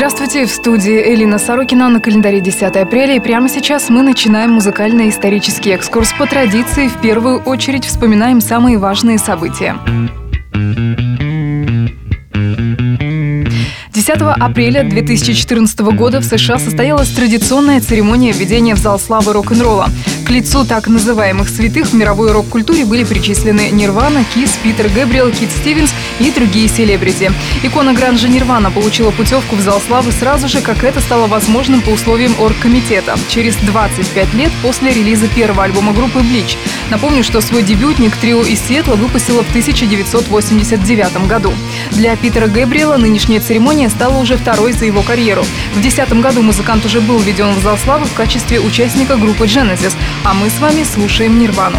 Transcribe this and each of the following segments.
Здравствуйте, в студии Элина Сорокина на календаре 10 апреля. И прямо сейчас мы начинаем музыкально-исторический экскурс. По традиции, в первую очередь вспоминаем самые важные события. 10 апреля 2014 года в США состоялась традиционная церемония введения в зал славы рок-н-ролла. К лицу так называемых святых в мировой рок-культуре были причислены Нирвана, Кис, Питер Гэбриэл, Кит Стивенс и другие селебрити. Икона гранжа Нирвана получила путевку в зал славы сразу же, как это стало возможным по условиям оргкомитета, через 25 лет после релиза первого альбома группы Bleach. Напомню, что свой дебютник трио из Сиэтла выпустила в 1989 году. Для Питера Гэбриэла нынешняя церемония стала уже второй за его карьеру. В 2010 году музыкант уже был введен в зал славы в качестве участника группы Genesis, а мы с вами слушаем Нирвану.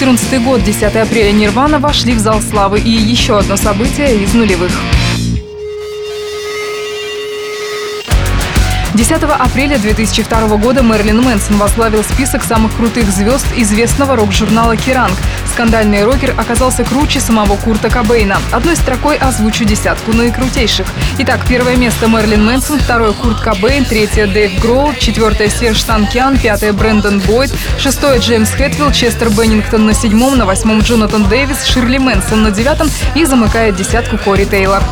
2014 год, 10 апреля, Нирвана вошли в зал славы. И еще одно событие из нулевых. 10 апреля 2002 года Мэрилин Мэнсон возглавил список самых крутых звезд известного рок-журнала «Kerrang». Скандальный рокер оказался круче самого Курта Кобейна. Одной строкой озвучу десятку наикрутейших. Итак, первое место Мэрилин Мэнсон, второе Курт Кобейн, третье Дэйв Гроул, четвертое Серж Танкиан, пятое Брэндон Бойд, шестое Джеймс Хэтфилд, Честер Беннингтон на седьмом, на восьмом Джонатан Дэвис, Ширли Мэнсон на девятом и замыкает десятку Кори Тейлор.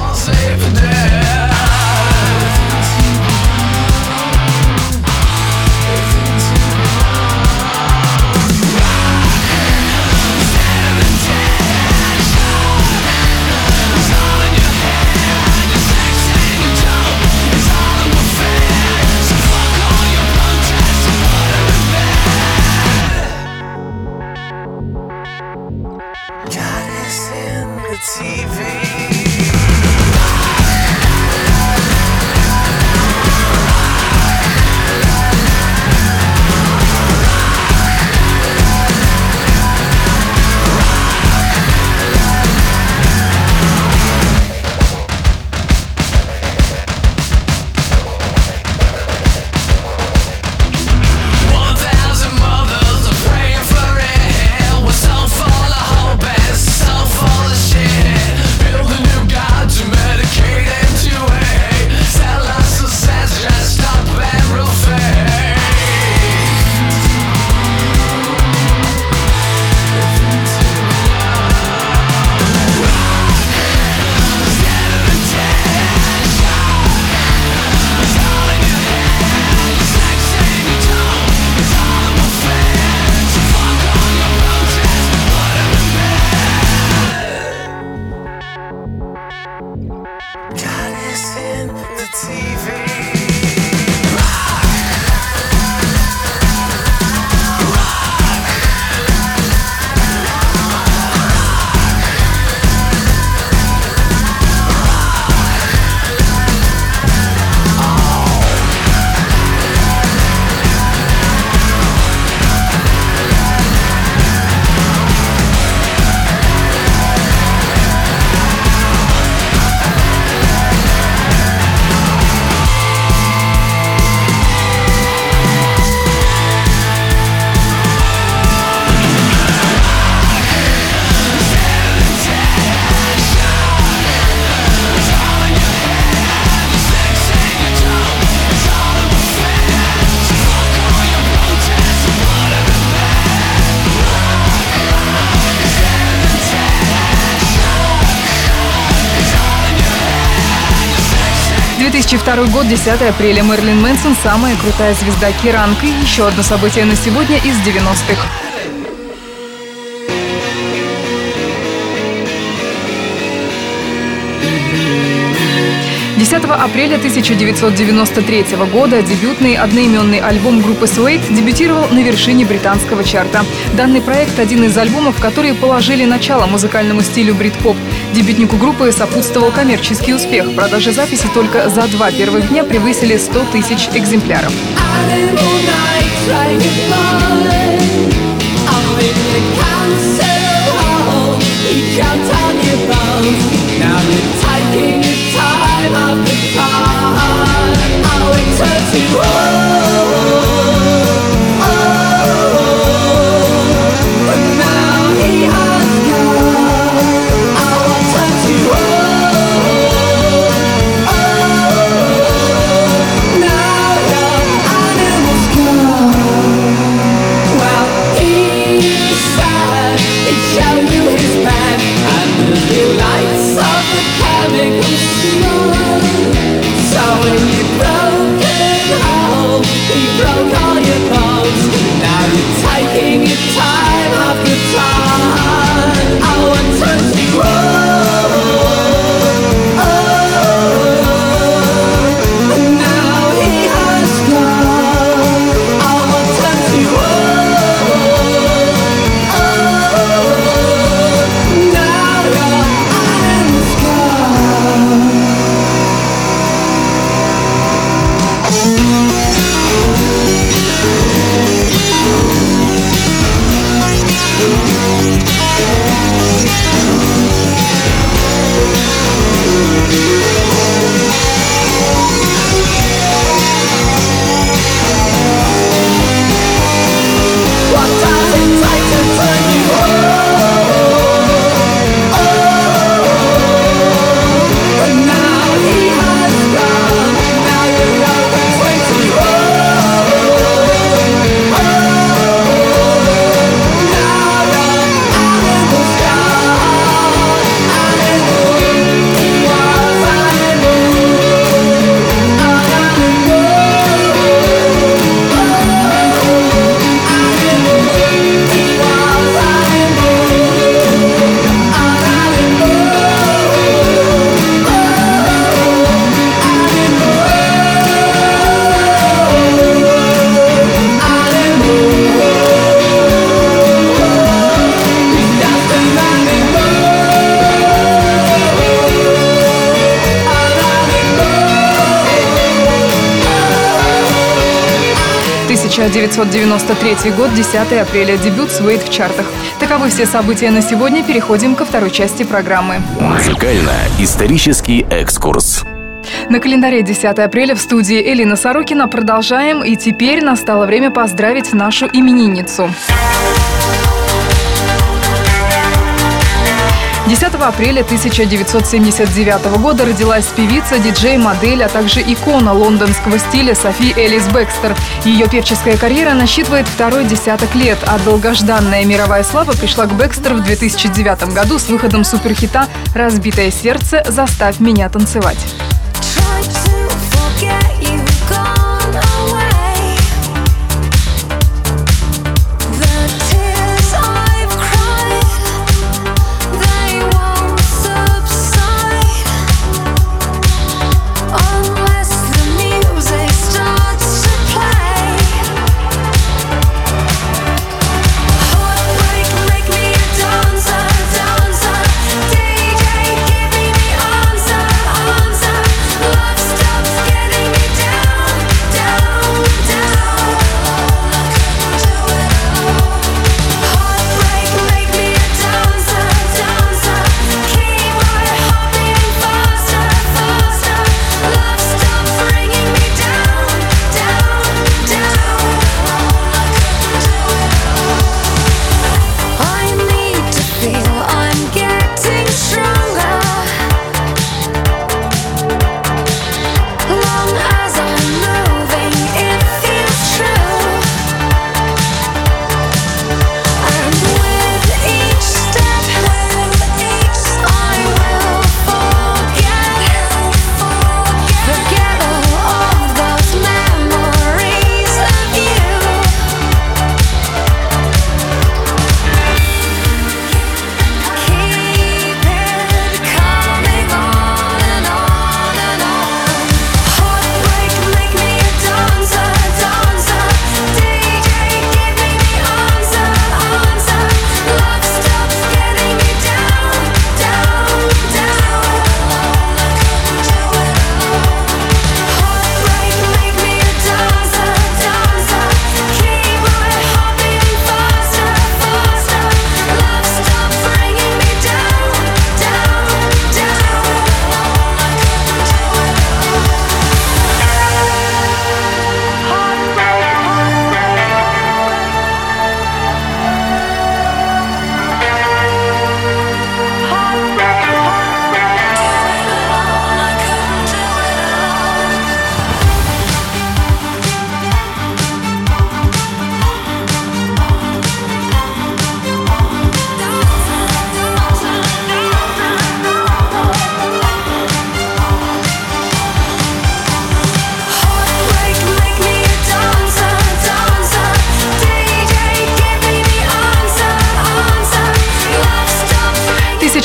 2002 год, 10 апреля. Мерлин Мэнсон – самая крутая звезда Керанг. И еще одно событие на сегодня из 90-х. 10 апреля 1993 года дебютный одноименный альбом группы Suede дебютировал на вершине британского чарта. Данный проект – один из альбомов, которые положили начало музыкальному стилю брит-поп. Дебютнику группы сопутствовал коммерческий успех. Продажи записи только за два первых дня превысили 100 тысяч экземпляров. Taking your time after time. I will turn to 1993 год, 10 апреля, дебют Суэйт в чартах. Таковы все события на сегодня. Переходим ко второй части программы. Музыкально-исторический экскурс. На календаре 10 апреля в студии Элина Сорокина продолжаем. И теперь настало время поздравить нашу именинницу. 10 апреля 1979 года родилась певица, диджей, модель, а также икона лондонского стиля Софи Элис Бекстер. Ее певческая карьера насчитывает второй десяток лет, а долгожданная мировая слава пришла к Бекстер в 2009 году с выходом суперхита «Разбитое сердце. Заставь меня танцевать».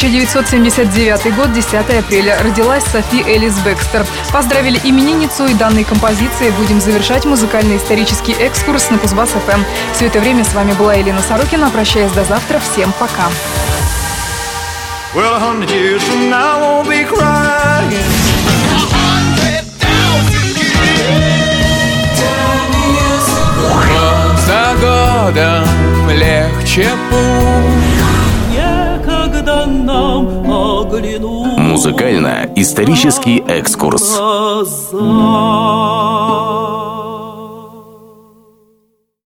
1979 год, 10 апреля. Родилась Софи Элис Бекстер. Поздравили именинницу и данной композицией будем завершать музыкально-исторический экскурс на Кузбасс-ФМ. Все это время с вами была Елена Сорокина. Прощаясь до завтра. Всем пока. Well, a hundred years from now, I won't be crying. Год за годом легче путь нам оглянуть Музыкально-исторический экскурс. глаза.